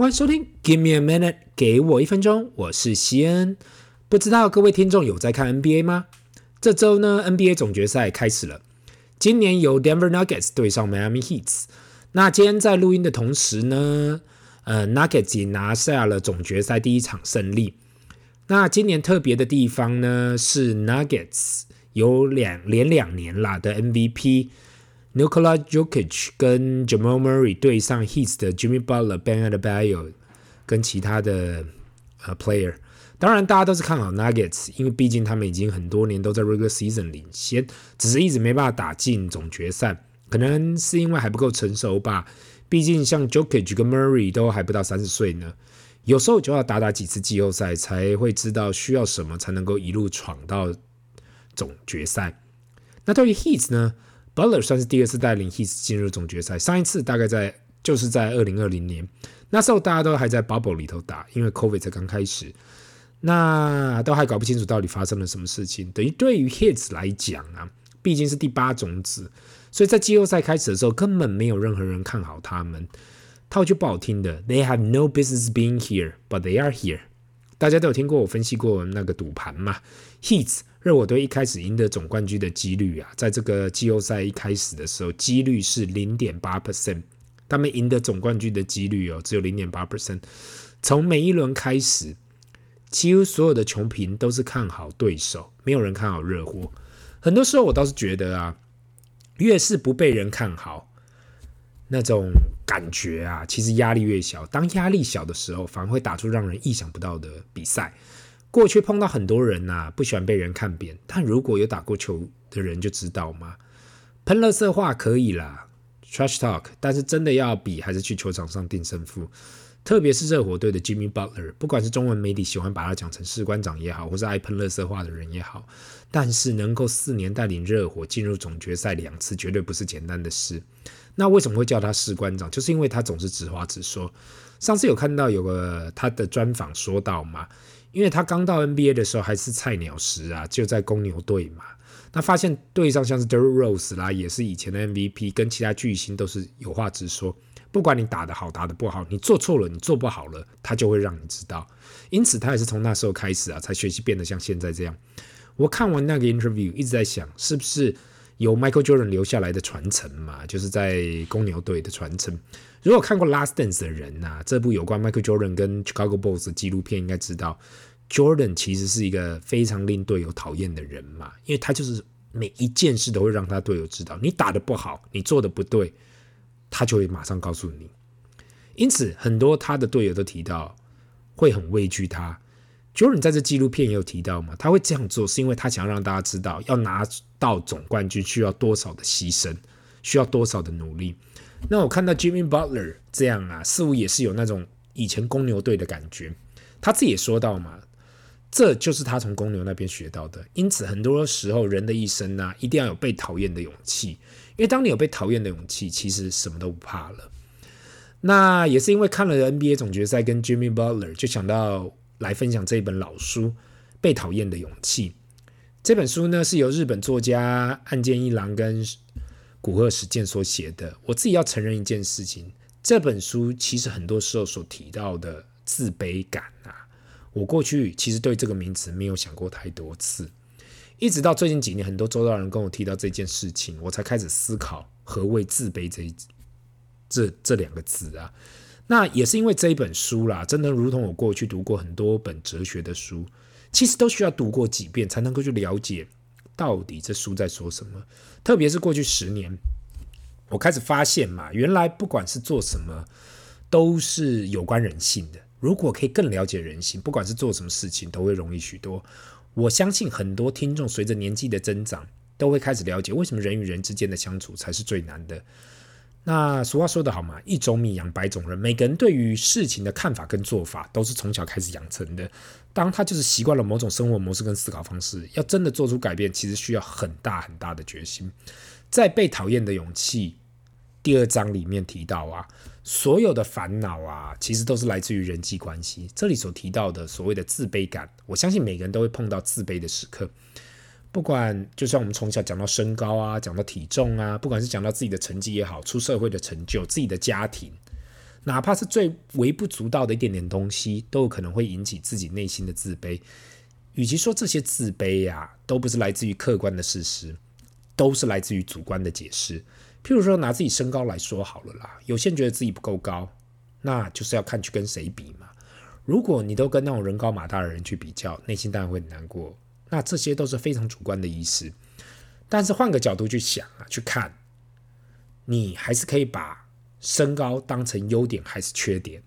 欢迎收听，Give me a minute，给我一分钟，我是西恩。不知道各位听众有在看 NBA 吗？这周呢，NBA 总决赛开始了。今年由 Denver Nuggets 对上 Miami Heat。那今天在录音的同时呢，呃，Nuggets 也拿下了总决赛第一场胜利。那今年特别的地方呢，是 Nuggets 有两连两年啦的 MVP。Nikola Jokic 跟 Jamal Murray 对上 Heat 的 Jimmy Butler、Bam Adebayo 跟其他的呃 player，当然大家都是看好 Nuggets，因为毕竟他们已经很多年都在 regular season 领先，只是一直没办法打进总决赛，可能是因为还不够成熟吧。毕竟像 Jokic 跟 Murray 都还不到三十岁呢，有时候就要打打几次季后赛才会知道需要什么才能够一路闯到总决赛。那对于 Heat 呢？Butler 算是第二次带领 Heat 进入总决赛，上一次大概在就是在二零二零年，那时候大家都还在 bubble 里头打，因为 COVID 才刚开始，那都还搞不清楚到底发生了什么事情。等于对于 Heat 来讲啊，毕竟是第八种子，所以在季后赛开始的时候，根本没有任何人看好他们。套句不好听的，They have no business being here, but they are here。大家都有听过我分析过那个赌盘嘛？Heat 热火队一开始赢得总冠军的几率啊，在这个季后赛一开始的时候，几率是零点八 percent。他们赢得总冠军的几率哦，只有零点八 percent。从每一轮开始，几乎所有的球评都是看好对手，没有人看好热火。很多时候我倒是觉得啊，越是不被人看好。那种感觉啊，其实压力越小。当压力小的时候，反而会打出让人意想不到的比赛。过去碰到很多人呐、啊，不喜欢被人看扁，但如果有打过球的人就知道嘛，喷垃圾话可以啦，trash talk，但是真的要比，还是去球场上定胜负。特别是热火队的 Jimmy Butler，不管是中文媒体喜欢把他讲成士官长也好，或是爱喷垃圾话的人也好，但是能够四年带领热火进入总决赛两次，绝对不是简单的事。那为什么会叫他士官长？就是因为他总是直话直说。上次有看到有个他的专访说到嘛，因为他刚到 NBA 的时候还是菜鸟时啊，就在公牛队嘛，那发现队上像是 d e r r Rose 啦，也是以前的 MVP，跟其他巨星都是有话直说。不管你打得好，打得不好，你做错了，你做不好了，他就会让你知道。因此，他也是从那时候开始啊，才学习变得像现在这样。我看完那个 interview，一直在想，是不是有 Michael Jordan 留下来的传承嘛？就是在公牛队的传承。如果看过《Last Dance》的人呐、啊，这部有关 Michael Jordan 跟 Chicago Bulls 的纪录片，应该知道 Jordan 其实是一个非常令队友讨厌的人嘛，因为他就是每一件事都会让他队友知道，你打得不好，你做得不对。他就会马上告诉你，因此很多他的队友都提到会很畏惧他。Jordan 在这纪录片也有提到嘛，他会这样做是因为他想要让大家知道，要拿到总冠军需要多少的牺牲，需要多少的努力。那我看到 Jimmy Butler 这样啊，似乎也是有那种以前公牛队的感觉。他自己也说到嘛，这就是他从公牛那边学到的。因此很多时候人的一生呢、啊，一定要有被讨厌的勇气。因为当你有被讨厌的勇气，其实什么都不怕了。那也是因为看了 NBA 总决赛跟 Jimmy Butler，就想到来分享这一本老书《被讨厌的勇气》。这本书呢是由日本作家岸见一郎跟古贺实健所写的。我自己要承认一件事情，这本书其实很多时候所提到的自卑感啊，我过去其实对这个名词没有想过太多次。一直到最近几年，很多周遭人跟我提到这件事情，我才开始思考何谓自卑这一这这两个字啊。那也是因为这一本书啦，真的如同我过去读过很多本哲学的书，其实都需要读过几遍才能够去了解到底这书在说什么。特别是过去十年，我开始发现嘛，原来不管是做什么，都是有关人性的。如果可以更了解人性，不管是做什么事情，都会容易许多。我相信很多听众随着年纪的增长，都会开始了解为什么人与人之间的相处才是最难的。那俗话说得好嘛，一种米养百种人。每个人对于事情的看法跟做法，都是从小开始养成的。当他就是习惯了某种生活模式跟思考方式，要真的做出改变，其实需要很大很大的决心。在被讨厌的勇气第二章里面提到啊。所有的烦恼啊，其实都是来自于人际关系。这里所提到的所谓的自卑感，我相信每个人都会碰到自卑的时刻。不管就像我们从小讲到身高啊，讲到体重啊，不管是讲到自己的成绩也好，出社会的成就，自己的家庭，哪怕是最微不足道的一点点东西，都有可能会引起自己内心的自卑。与其说这些自卑呀、都不是来自于客观的事实，都是来自于主观的解释。譬如说，拿自己身高来说好了啦，有些人觉得自己不够高，那就是要看去跟谁比嘛。如果你都跟那种人高马大的人去比较，内心当然会很难过。那这些都是非常主观的意思。但是换个角度去想啊，去看，你还是可以把身高当成优点还是缺点。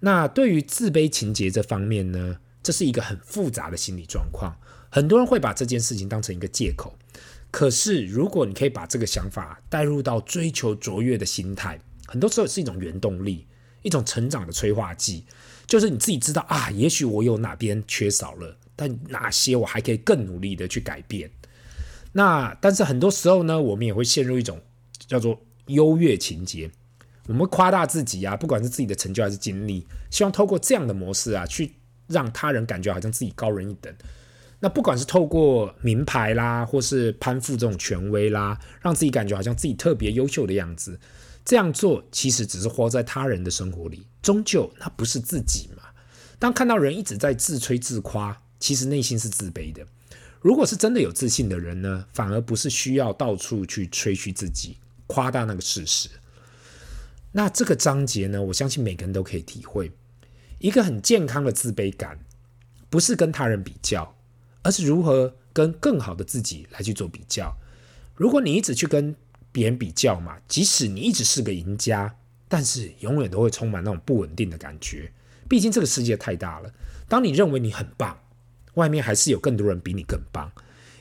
那对于自卑情节这方面呢，这是一个很复杂的心理状况。很多人会把这件事情当成一个借口。可是如果你可以把这个想法带入到追求卓越的心态，很多时候是一种原动力，一种成长的催化剂。就是你自己知道啊，也许我有哪边缺少了，但哪些我还可以更努力的去改变。那但是很多时候呢，我们也会陷入一种叫做优越情节，我们夸大自己啊，不管是自己的成就还是经历，希望透过这样的模式啊，去让他人感觉好像自己高人一等。那不管是透过名牌啦，或是攀附这种权威啦，让自己感觉好像自己特别优秀的样子，这样做其实只是活在他人的生活里，终究那不是自己嘛。当看到人一直在自吹自夸，其实内心是自卑的。如果是真的有自信的人呢，反而不是需要到处去吹嘘自己、夸大那个事实。那这个章节呢，我相信每个人都可以体会。一个很健康的自卑感，不是跟他人比较，而是如何跟更好的自己来去做比较。如果你一直去跟别人比较嘛，即使你一直是个赢家，但是永远都会充满那种不稳定的感觉。毕竟这个世界太大了，当你认为你很棒。外面还是有更多人比你更棒。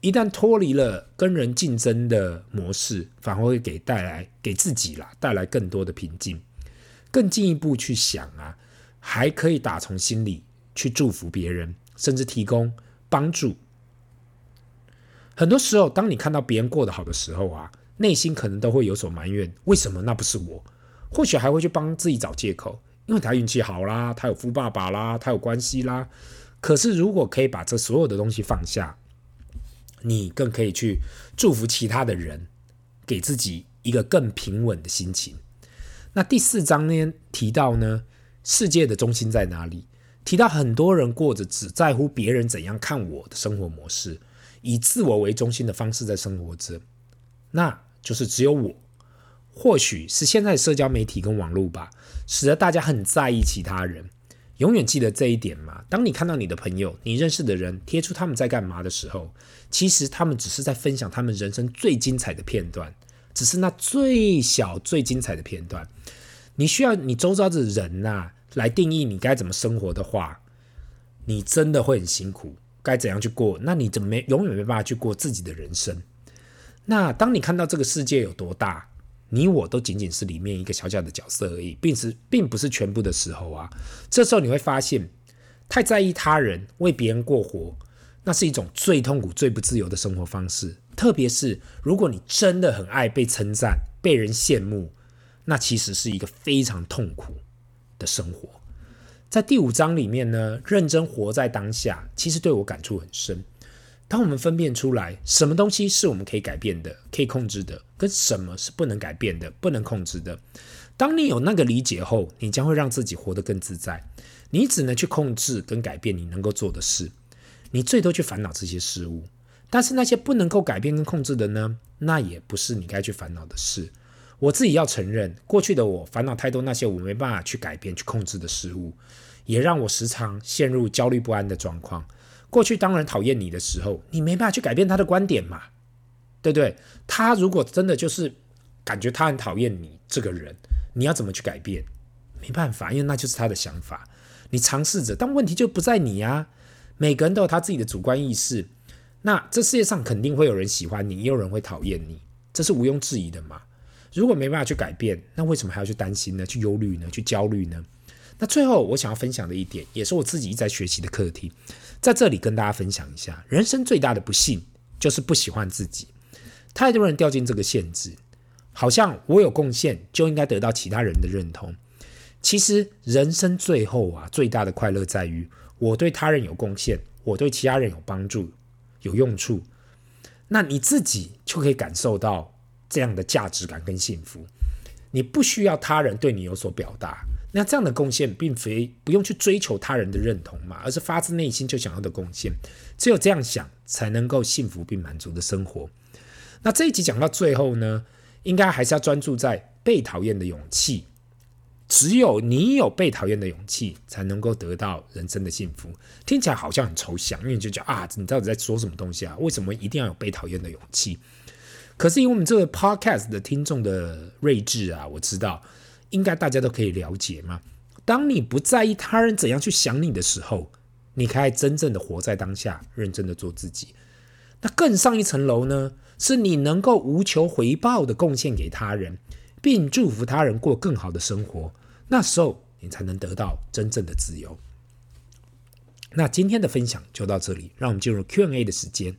一旦脱离了跟人竞争的模式，反而会给带来给自己啦带来更多的平静。更进一步去想啊，还可以打从心里去祝福别人，甚至提供帮助。很多时候，当你看到别人过得好的时候啊，内心可能都会有所埋怨：为什么那不是我？或许还会去帮自己找借口，因为他运气好啦，他有富爸爸啦，他有关系啦。可是，如果可以把这所有的东西放下，你更可以去祝福其他的人，给自己一个更平稳的心情。那第四章呢，提到呢，世界的中心在哪里？提到很多人过着只在乎别人怎样看我的生活模式，以自我为中心的方式在生活着，那就是只有我。或许是现在社交媒体跟网络吧，使得大家很在意其他人。永远记得这一点嘛。当你看到你的朋友、你认识的人贴出他们在干嘛的时候，其实他们只是在分享他们人生最精彩的片段，只是那最小、最精彩的片段。你需要你周遭的人呐、来定义你该怎么生活的话，你真的会很辛苦。该怎样去过？那你怎么没永远没办法去过自己的人生？那当你看到这个世界有多大？你我都仅仅是里面一个小小的角色而已，并是并不是全部的时候啊。这时候你会发现，太在意他人为别人过活，那是一种最痛苦、最不自由的生活方式。特别是如果你真的很爱被称赞、被人羡慕，那其实是一个非常痛苦的生活。在第五章里面呢，认真活在当下，其实对我感触很深。当我们分辨出来什么东西是我们可以改变的、可以控制的，跟什么是不能改变的、不能控制的，当你有那个理解后，你将会让自己活得更自在。你只能去控制跟改变你能够做的事，你最多去烦恼这些事物。但是那些不能够改变跟控制的呢？那也不是你该去烦恼的事。我自己要承认，过去的我烦恼太多那些我没办法去改变、去控制的事物，也让我时常陷入焦虑不安的状况。过去当然讨厌你的时候，你没办法去改变他的观点嘛，对不对？他如果真的就是感觉他很讨厌你这个人，你要怎么去改变？没办法，因为那就是他的想法。你尝试着，但问题就不在你啊。每个人都有他自己的主观意识。那这世界上肯定会有人喜欢你，也有人会讨厌你，这是毋庸置疑的嘛。如果没办法去改变，那为什么还要去担心呢？去忧虑呢？去焦虑呢？那最后我想要分享的一点，也是我自己一直在学习的课题。在这里跟大家分享一下，人生最大的不幸就是不喜欢自己。太多人掉进这个陷阱，好像我有贡献就应该得到其他人的认同。其实人生最后啊，最大的快乐在于我对他人有贡献，我对其他人有帮助、有用处，那你自己就可以感受到这样的价值感跟幸福。你不需要他人对你有所表达。那这样的贡献，并非不用去追求他人的认同嘛，而是发自内心就想要的贡献。只有这样想，才能够幸福并满足的生活。那这一集讲到最后呢，应该还是要专注在被讨厌的勇气。只有你有被讨厌的勇气，才能够得到人生的幸福。听起来好像很抽象，因为你就讲啊，你到底在说什么东西啊？为什么一定要有被讨厌的勇气？可是因为我们这个 podcast 的听众的睿智啊，我知道。应该大家都可以了解吗？当你不在意他人怎样去想你的时候，你可以真正的活在当下，认真的做自己。那更上一层楼呢，是你能够无求回报的贡献给他人，并祝福他人过更好的生活。那时候你才能得到真正的自由。那今天的分享就到这里，让我们进入 Q&A 的时间。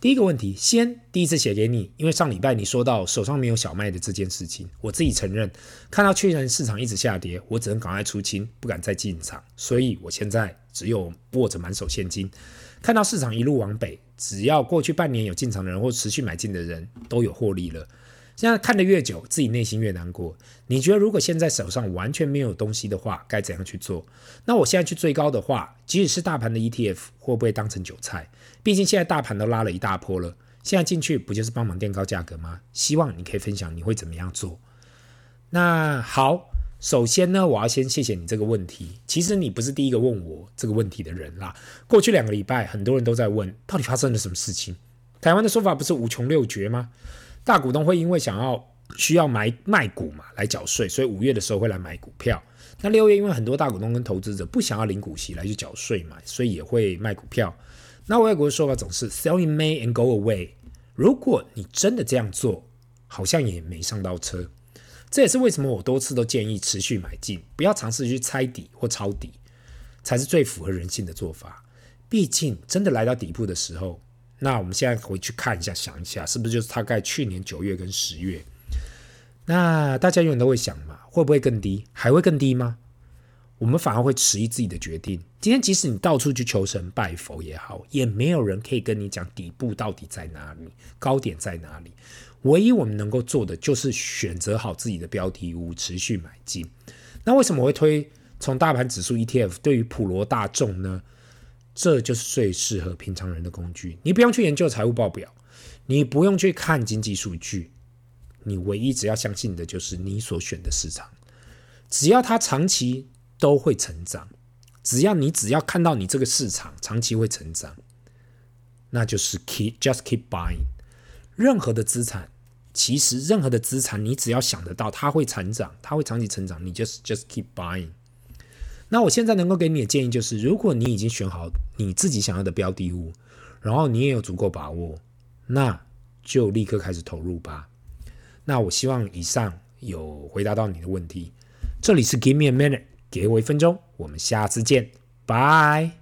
第一个问题，先第一次写给你，因为上礼拜你说到手上没有小麦的这件事情，我自己承认，看到确认市场一直下跌，我只能赶快出清，不敢再进场，所以我现在只有握着满手现金。看到市场一路往北，只要过去半年有进场的人或持续买进的人都有获利了。现在看得越久，自己内心越难过。你觉得如果现在手上完全没有东西的话，该怎样去做？那我现在去追高的话，即使是大盘的 ETF，会不会当成韭菜？毕竟现在大盘都拉了一大波了，现在进去不就是帮忙垫高价格吗？希望你可以分享你会怎么样做。那好，首先呢，我要先谢谢你这个问题。其实你不是第一个问我这个问题的人啦。过去两个礼拜，很多人都在问，到底发生了什么事情？台湾的说法不是五穷六绝吗？大股东会因为想要需要买卖股嘛来缴税，所以五月的时候会来买股票。那六月因为很多大股东跟投资者不想要领股息来去缴税嘛，所以也会卖股票。那外国的说法总是 sell in May and go away。如果你真的这样做，好像也没上到车。这也是为什么我多次都建议持续买进，不要尝试去猜底或抄底，才是最符合人性的做法。毕竟真的来到底部的时候。那我们现在回去看一下，想一下，是不是就是大概去年九月跟十月？那大家永远都会想嘛，会不会更低？还会更低吗？我们反而会迟疑自己的决定。今天即使你到处去求神拜佛也好，也没有人可以跟你讲底部到底在哪里，高点在哪里。唯一我们能够做的就是选择好自己的标的物，持续买进。那为什么我会推从大盘指数 ETF 对于普罗大众呢？这就是最适合平常人的工具。你不用去研究财务报表，你不用去看经济数据，你唯一只要相信的就是你所选的市场。只要它长期都会成长，只要你只要看到你这个市场长期会成长，那就是 keep just keep buying。任何的资产，其实任何的资产，你只要想得到它会成长，它会长期成长，你就 just keep buying。那我现在能够给你的建议就是，如果你已经选好你自己想要的标的物，然后你也有足够把握，那就立刻开始投入吧。那我希望以上有回答到你的问题。这里是 Give me a minute，给我一分钟，我们下次见，拜。